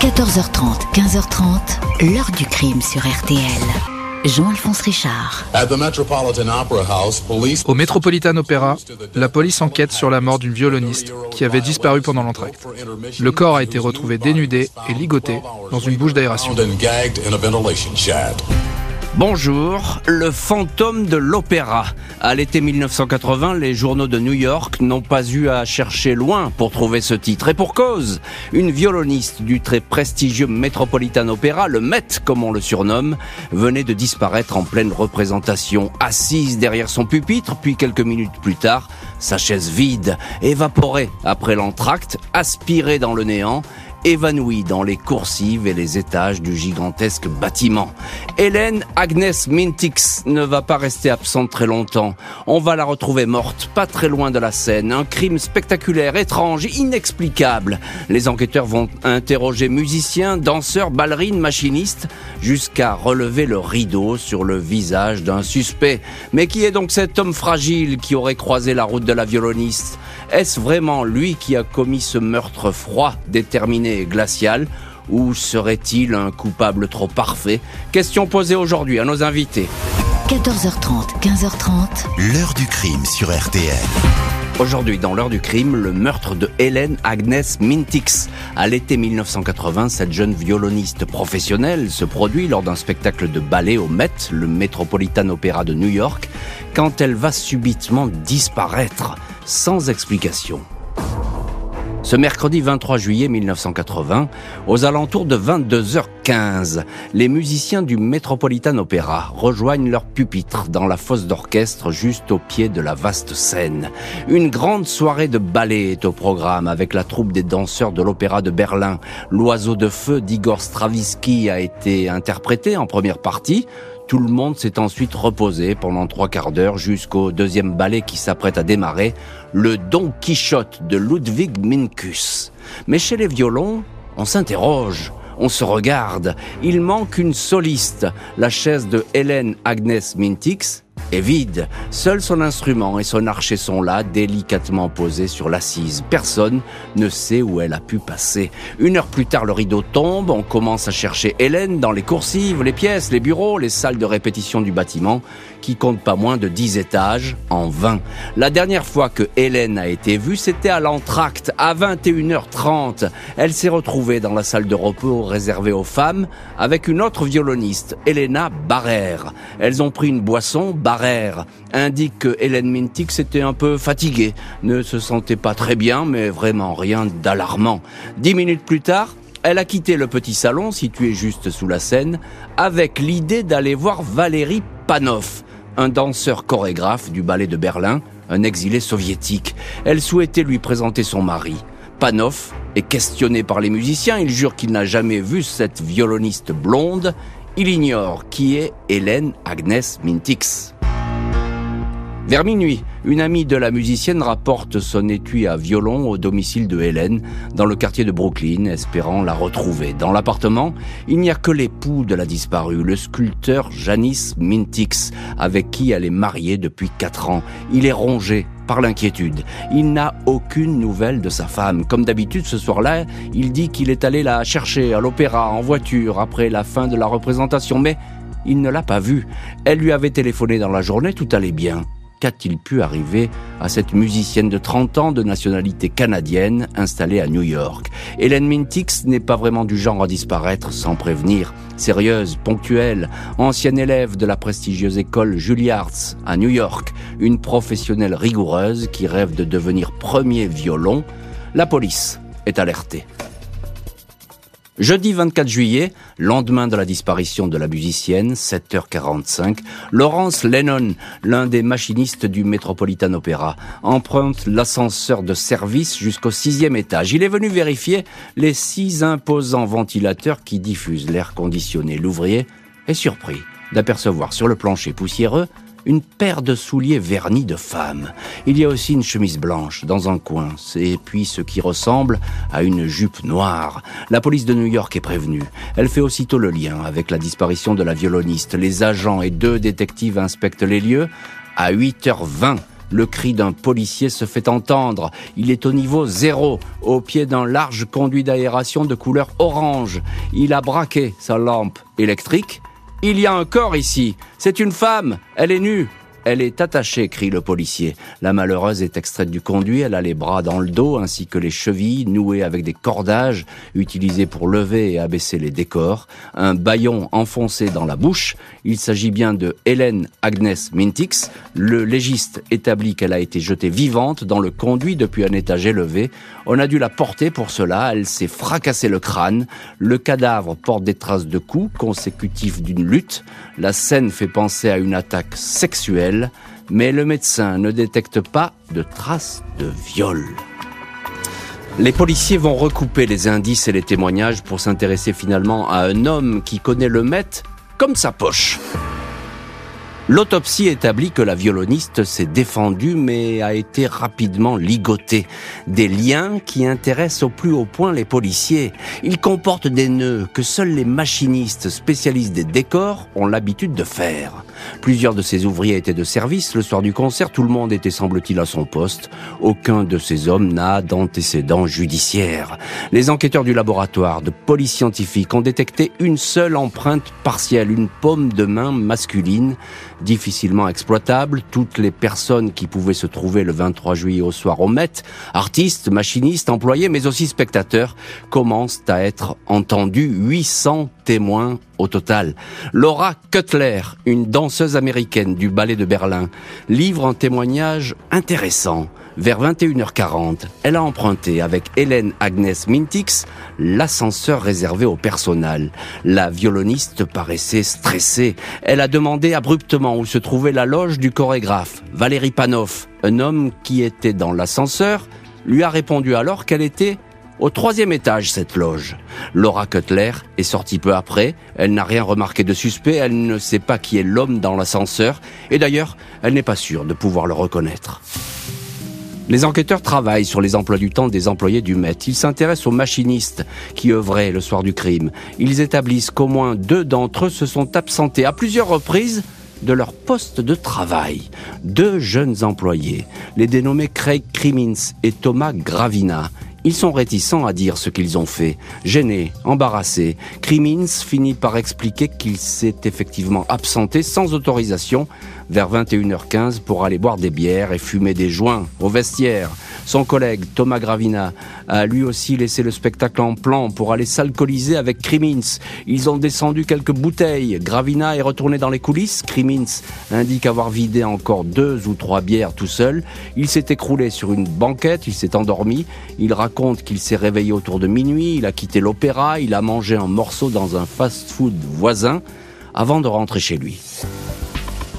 14h30, 15h30, l'heure du crime sur RTL. Jean-Alphonse Richard. Au Metropolitan Opera, la police enquête sur la mort d'une violoniste qui avait disparu pendant l'entracte. Le corps a été retrouvé dénudé et ligoté dans une bouche d'aération. Bonjour, le fantôme de l'opéra. À l'été 1980, les journaux de New York n'ont pas eu à chercher loin pour trouver ce titre. Et pour cause, une violoniste du très prestigieux Metropolitan Opera, le Met comme on le surnomme, venait de disparaître en pleine représentation, assise derrière son pupitre, puis quelques minutes plus tard, sa chaise vide, évaporée après l'entracte, aspirée dans le néant, évanouie dans les coursives et les étages du gigantesque bâtiment. Hélène Agnès Mintix ne va pas rester absente très longtemps. On va la retrouver morte, pas très loin de la scène. Un crime spectaculaire, étrange, inexplicable. Les enquêteurs vont interroger musiciens, danseurs, ballerines, machinistes, jusqu'à relever le rideau sur le visage d'un suspect. Mais qui est donc cet homme fragile qui aurait croisé la route de la violoniste? Est-ce vraiment lui qui a commis ce meurtre froid, déterminé glacial ou serait-il un coupable trop parfait? Question posée aujourd'hui à nos invités. 14h30, 15h30. L'heure du crime sur RTL. Aujourd'hui, dans l'heure du crime, le meurtre de Hélène Agnès Mintix. À l'été 1980, cette jeune violoniste professionnelle se produit lors d'un spectacle de ballet au Met, le Metropolitan Opera de New York, quand elle va subitement disparaître, sans explication. Ce mercredi 23 juillet 1980, aux alentours de 22h15, les musiciens du Metropolitan Opera rejoignent leur pupitre dans la fosse d'orchestre juste au pied de la vaste scène. Une grande soirée de ballet est au programme avec la troupe des danseurs de l'Opéra de Berlin. L'oiseau de feu d'Igor Stravinsky a été interprété en première partie. Tout le monde s'est ensuite reposé pendant trois quarts d'heure jusqu'au deuxième ballet qui s'apprête à démarrer, le Don Quichotte de Ludwig Minkus. Mais chez les violons, on s'interroge, on se regarde. Il manque une soliste, la chaise de Hélène Agnès Mintix, est vide. Seul son instrument et son archet sont là, délicatement posés sur l'assise. Personne ne sait où elle a pu passer. Une heure plus tard, le rideau tombe, on commence à chercher Hélène dans les coursives, les pièces, les bureaux, les salles de répétition du bâtiment, qui compte pas moins de 10 étages, en vain. La dernière fois que Hélène a été vue, c'était à l'entracte, à 21h30. Elle s'est retrouvée dans la salle de repos réservée aux femmes, avec une autre violoniste, Elena Barrère. Elles ont pris une boisson, Barrère indique que Hélène Mintix était un peu fatiguée, ne se sentait pas très bien, mais vraiment rien d'alarmant. Dix minutes plus tard, elle a quitté le petit salon situé juste sous la scène avec l'idée d'aller voir Valérie Panov, un danseur chorégraphe du ballet de Berlin, un exilé soviétique. Elle souhaitait lui présenter son mari. Panov est questionné par les musiciens, il jure qu'il n'a jamais vu cette violoniste blonde, il ignore qui est Hélène Agnès Mintix. Vers minuit, une amie de la musicienne rapporte son étui à violon au domicile de Hélène, dans le quartier de Brooklyn, espérant la retrouver. Dans l'appartement, il n'y a que l'époux de la disparue, le sculpteur Janice Mintix, avec qui elle est mariée depuis quatre ans. Il est rongé par l'inquiétude. Il n'a aucune nouvelle de sa femme. Comme d'habitude, ce soir-là, il dit qu'il est allé la chercher à l'opéra en voiture après la fin de la représentation, mais il ne l'a pas vue. Elle lui avait téléphoné dans la journée, tout allait bien qu'a-t-il pu arriver à cette musicienne de 30 ans de nationalité canadienne installée à New York? Hélène Mintix n'est pas vraiment du genre à disparaître sans prévenir. Sérieuse, ponctuelle, ancienne élève de la prestigieuse école Juilliard à New York, une professionnelle rigoureuse qui rêve de devenir premier violon, la police est alertée. Jeudi 24 juillet, lendemain de la disparition de la musicienne, 7h45, Laurence Lennon, l'un des machinistes du Metropolitan Opera, emprunte l'ascenseur de service jusqu'au sixième étage. Il est venu vérifier les six imposants ventilateurs qui diffusent l'air conditionné. L'ouvrier est surpris d'apercevoir sur le plancher poussiéreux une paire de souliers vernis de femme. Il y a aussi une chemise blanche dans un coin, et puis ce qui ressemble à une jupe noire. La police de New York est prévenue. Elle fait aussitôt le lien avec la disparition de la violoniste. Les agents et deux détectives inspectent les lieux. À 8h20, Le cri d'un policier se fait entendre. Il est au niveau zéro, au pied d'un large conduit d'aération de couleur orange. Il a braqué sa lampe électrique. Il y a un corps ici. C'est une femme. Elle est nue. Elle est attachée, crie le policier. La malheureuse est extraite du conduit, elle a les bras dans le dos ainsi que les chevilles nouées avec des cordages utilisés pour lever et abaisser les décors, un baillon enfoncé dans la bouche. Il s'agit bien de Hélène Agnès Mintix. Le légiste établit qu'elle a été jetée vivante dans le conduit depuis un étage élevé. On a dû la porter pour cela, elle s'est fracassé le crâne. Le cadavre porte des traces de coups consécutifs d'une lutte. La scène fait penser à une attaque sexuelle mais le médecin ne détecte pas de traces de viol. Les policiers vont recouper les indices et les témoignages pour s'intéresser finalement à un homme qui connaît le maître comme sa poche. L'autopsie établit que la violoniste s'est défendue mais a été rapidement ligotée. Des liens qui intéressent au plus haut point les policiers. Ils comportent des nœuds que seuls les machinistes spécialistes des décors ont l'habitude de faire. Plusieurs de ces ouvriers étaient de service. Le soir du concert, tout le monde était, semble-t-il, à son poste. Aucun de ces hommes n'a d'antécédents judiciaires. Les enquêteurs du laboratoire de police scientifique ont détecté une seule empreinte partielle, une paume de main masculine difficilement exploitable. Toutes les personnes qui pouvaient se trouver le 23 juillet au soir au Met, artistes, machinistes, employés, mais aussi spectateurs, commencent à être entendus. 800 témoins au total. Laura Cutler, une danseuse américaine du ballet de Berlin, livre un témoignage intéressant. Vers 21h40, elle a emprunté avec Hélène Agnès Mintix l'ascenseur réservé au personnel. La violoniste paraissait stressée. Elle a demandé abruptement où se trouvait la loge du chorégraphe, Valérie Panoff. Un homme qui était dans l'ascenseur lui a répondu alors qu'elle était au troisième étage, cette loge. Laura Cutler est sortie peu après. Elle n'a rien remarqué de suspect. Elle ne sait pas qui est l'homme dans l'ascenseur. Et d'ailleurs, elle n'est pas sûre de pouvoir le reconnaître. Les enquêteurs travaillent sur les emplois du temps des employés du Met. Ils s'intéressent aux machinistes qui œuvraient le soir du crime. Ils établissent qu'au moins deux d'entre eux se sont absentés à plusieurs reprises de leur poste de travail. Deux jeunes employés, les dénommés Craig Crimmins et Thomas Gravina, ils sont réticents à dire ce qu'ils ont fait. Gênés, embarrassés, Crimmins finit par expliquer qu'il s'est effectivement absenté sans autorisation vers 21h15 pour aller boire des bières et fumer des joints au vestiaire. Son collègue Thomas Gravina a lui aussi laissé le spectacle en plan pour aller s'alcooliser avec Crimins. Ils ont descendu quelques bouteilles. Gravina est retourné dans les coulisses. Crimins indique avoir vidé encore deux ou trois bières tout seul. Il s'est écroulé sur une banquette, il s'est endormi. Il raconte qu'il s'est réveillé autour de minuit, il a quitté l'opéra, il a mangé un morceau dans un fast-food voisin avant de rentrer chez lui.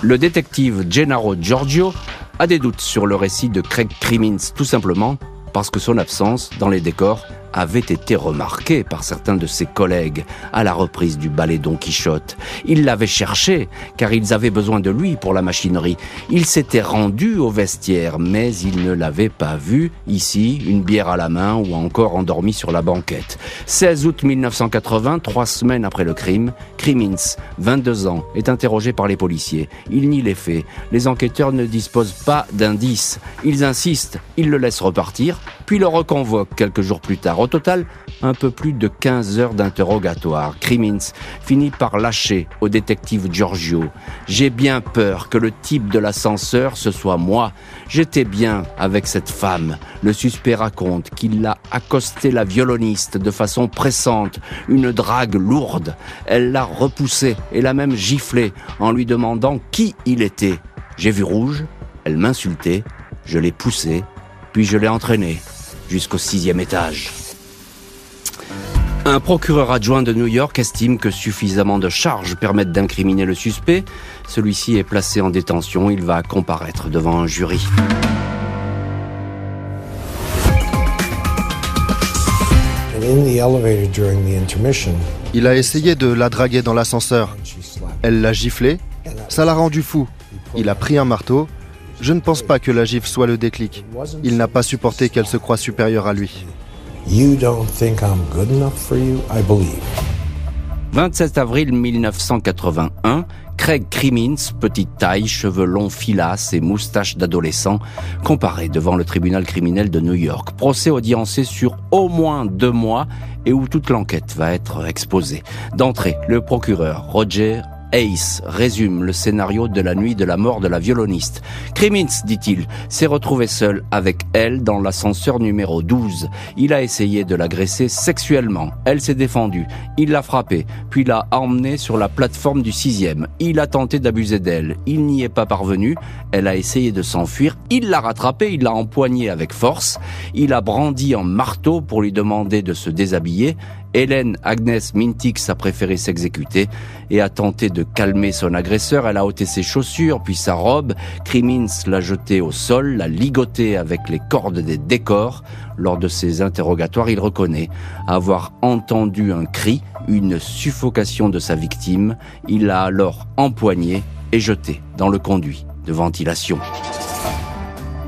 Le détective Gennaro Giorgio a des doutes sur le récit de Craig Crimmins, tout simplement parce que son absence dans les décors avait été remarqué par certains de ses collègues à la reprise du ballet Don Quichotte. Ils l'avaient cherché car ils avaient besoin de lui pour la machinerie. Il s'était rendu au vestiaire mais il ne l'avait pas vu ici, une bière à la main ou encore endormi sur la banquette. 16 août 1980, trois semaines après le crime, Crimins, 22 ans, est interrogé par les policiers. Il nie les faits. Les enquêteurs ne disposent pas d'indices. Ils insistent, ils le laissent repartir, puis le reconvoquent quelques jours plus tard. Au total, un peu plus de 15 heures d'interrogatoire. Crimins finit par lâcher au détective Giorgio. J'ai bien peur que le type de l'ascenseur, ce soit moi. J'étais bien avec cette femme. Le suspect raconte qu'il a accosté la violoniste de façon pressante, une drague lourde. Elle l'a repoussé et l'a même giflé en lui demandant qui il était. J'ai vu rouge, elle m'insultait, je l'ai poussé, puis je l'ai entraîné jusqu'au sixième étage. Un procureur adjoint de New York estime que suffisamment de charges permettent d'incriminer le suspect. Celui-ci est placé en détention. Il va comparaître devant un jury. Il a essayé de la draguer dans l'ascenseur. Elle l'a giflé. Ça l'a rendu fou. Il a pris un marteau. Je ne pense pas que la gifle soit le déclic. Il n'a pas supporté qu'elle se croie supérieure à lui. You don't think I'm good enough for you? I believe. 27 avril 1981, Craig Crimmins, petite taille, cheveux longs filasses et moustache d'adolescent, comparé devant le tribunal criminel de New York. Procès audiencé sur au moins deux mois et où toute l'enquête va être exposée. D'entrée, le procureur Roger Ace résume le scénario de la nuit de la mort de la violoniste. Crimmins, dit-il, s'est retrouvé seul avec elle dans l'ascenseur numéro 12. Il a essayé de l'agresser sexuellement. Elle s'est défendue. Il l'a frappée, puis l'a emmenée sur la plateforme du sixième. Il a tenté d'abuser d'elle. Il n'y est pas parvenu. Elle a essayé de s'enfuir. Il l'a rattrapée, il l'a empoignée avec force. Il a brandi un marteau pour lui demander de se déshabiller. Hélène Agnès Mintix a préféré s'exécuter et a tenté de calmer son agresseur. Elle a ôté ses chaussures, puis sa robe. Crimins l'a jetée au sol, l'a ligotée avec les cordes des décors. Lors de ses interrogatoires, il reconnaît avoir entendu un cri, une suffocation de sa victime. Il l'a alors empoigné et jeté dans le conduit de ventilation.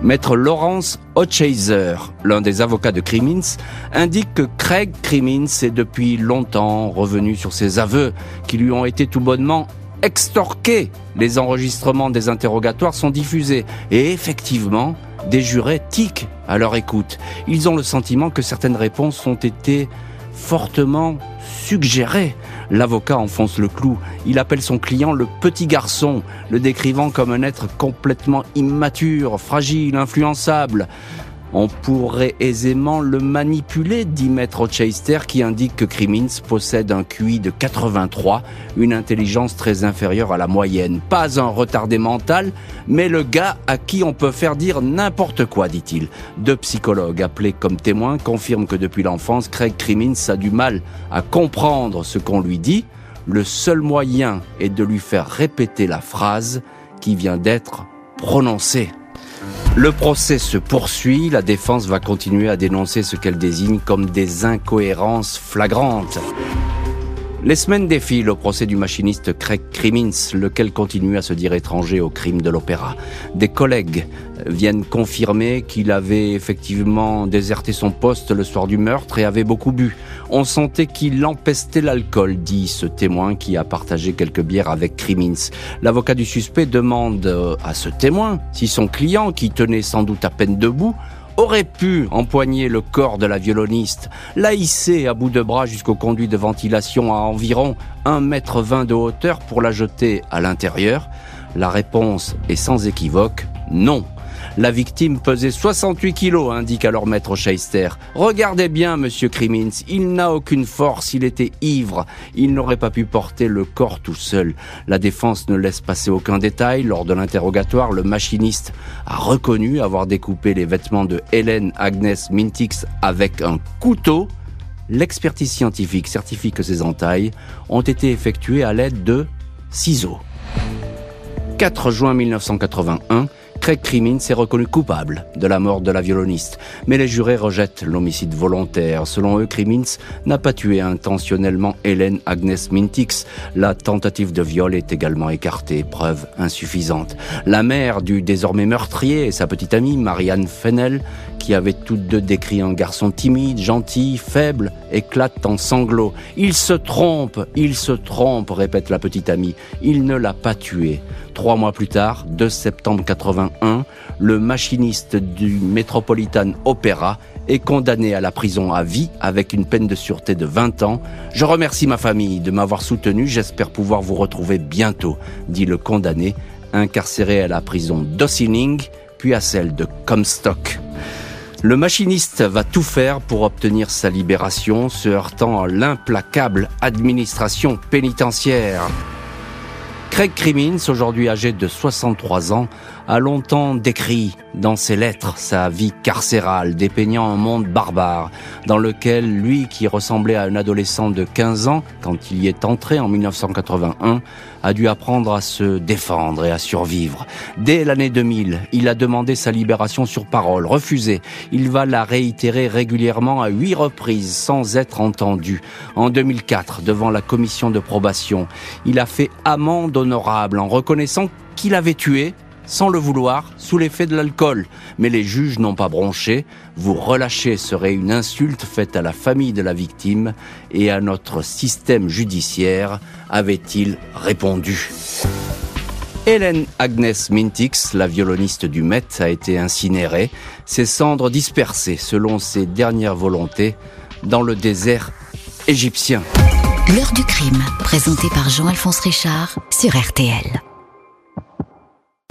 Maître Lawrence Hochheiser, l'un des avocats de Crimmins, indique que Craig Crimmins est depuis longtemps revenu sur ses aveux qui lui ont été tout bonnement extorqués. Les enregistrements des interrogatoires sont diffusés et effectivement, des jurés tiquent à leur écoute. Ils ont le sentiment que certaines réponses ont été fortement suggérées L'avocat enfonce le clou. Il appelle son client le petit garçon, le décrivant comme un être complètement immature, fragile, influençable. On pourrait aisément le manipuler, dit Maître Chester, qui indique que Crimmins possède un QI de 83, une intelligence très inférieure à la moyenne. Pas un retardé mental, mais le gars à qui on peut faire dire n'importe quoi, dit-il. Deux psychologues appelés comme témoins confirment que depuis l'enfance, Craig Crimmins a du mal à comprendre ce qu'on lui dit. Le seul moyen est de lui faire répéter la phrase qui vient d'être prononcée. Le procès se poursuit, la défense va continuer à dénoncer ce qu'elle désigne comme des incohérences flagrantes. Les semaines défilent au procès du machiniste Craig Crimmins, lequel continue à se dire étranger au crime de l'opéra. Des collègues viennent confirmer qu'il avait effectivement déserté son poste le soir du meurtre et avait beaucoup bu. On sentait qu'il empestait l'alcool, dit ce témoin qui a partagé quelques bières avec Crimmins. L'avocat du suspect demande à ce témoin si son client, qui tenait sans doute à peine debout, aurait pu empoigner le corps de la violoniste, la hisser à bout de bras jusqu'au conduit de ventilation à environ 1 mètre 20 de hauteur pour la jeter à l'intérieur La réponse est sans équivoque non. La victime pesait 68 kilos, indique alors maître Scheister. Regardez bien, monsieur Crimmins, il n'a aucune force, il était ivre, il n'aurait pas pu porter le corps tout seul. La défense ne laisse passer aucun détail. Lors de l'interrogatoire, le machiniste a reconnu avoir découpé les vêtements de Hélène Agnès Mintix avec un couteau. L'expertise scientifique certifie que ces entailles ont été effectuées à l'aide de ciseaux. 4 juin 1981, Craig Crimmins est reconnu coupable de la mort de la violoniste, mais les jurés rejettent l'homicide volontaire. Selon eux, Crimmins n'a pas tué intentionnellement Hélène Agnes Mintix. La tentative de viol est également écartée, preuve insuffisante. La mère du désormais meurtrier et sa petite amie, Marianne Fennel, qui avaient toutes deux décrit un garçon timide, gentil, faible, éclatent en sanglots. Il se trompe, il se trompe, répète la petite amie. Il ne l'a pas tué. Trois mois plus tard, 2 septembre 81, le machiniste du Metropolitan Opera est condamné à la prison à vie avec une peine de sûreté de 20 ans. Je remercie ma famille de m'avoir soutenu. J'espère pouvoir vous retrouver bientôt, dit le condamné, incarcéré à la prison d'Ossining, puis à celle de Comstock. Le machiniste va tout faire pour obtenir sa libération, se heurtant à l'implacable administration pénitentiaire. Craig Crimmins, aujourd'hui âgé de 63 ans, a longtemps décrit dans ses lettres sa vie carcérale, dépeignant un monde barbare, dans lequel lui, qui ressemblait à un adolescent de 15 ans quand il y est entré en 1981, a dû apprendre à se défendre et à survivre. Dès l'année 2000, il a demandé sa libération sur parole, refusée. Il va la réitérer régulièrement à huit reprises sans être entendu. En 2004, devant la commission de probation, il a fait amende honorable en reconnaissant qu'il avait tué sans le vouloir, sous l'effet de l'alcool. Mais les juges n'ont pas bronché. Vous relâcher serait une insulte faite à la famille de la victime et à notre système judiciaire, avait-il répondu. Hélène Agnès Mintix, la violoniste du Met, a été incinérée, ses cendres dispersées selon ses dernières volontés dans le désert égyptien. L'heure du crime, présentée par Jean-Alphonse Richard sur RTL.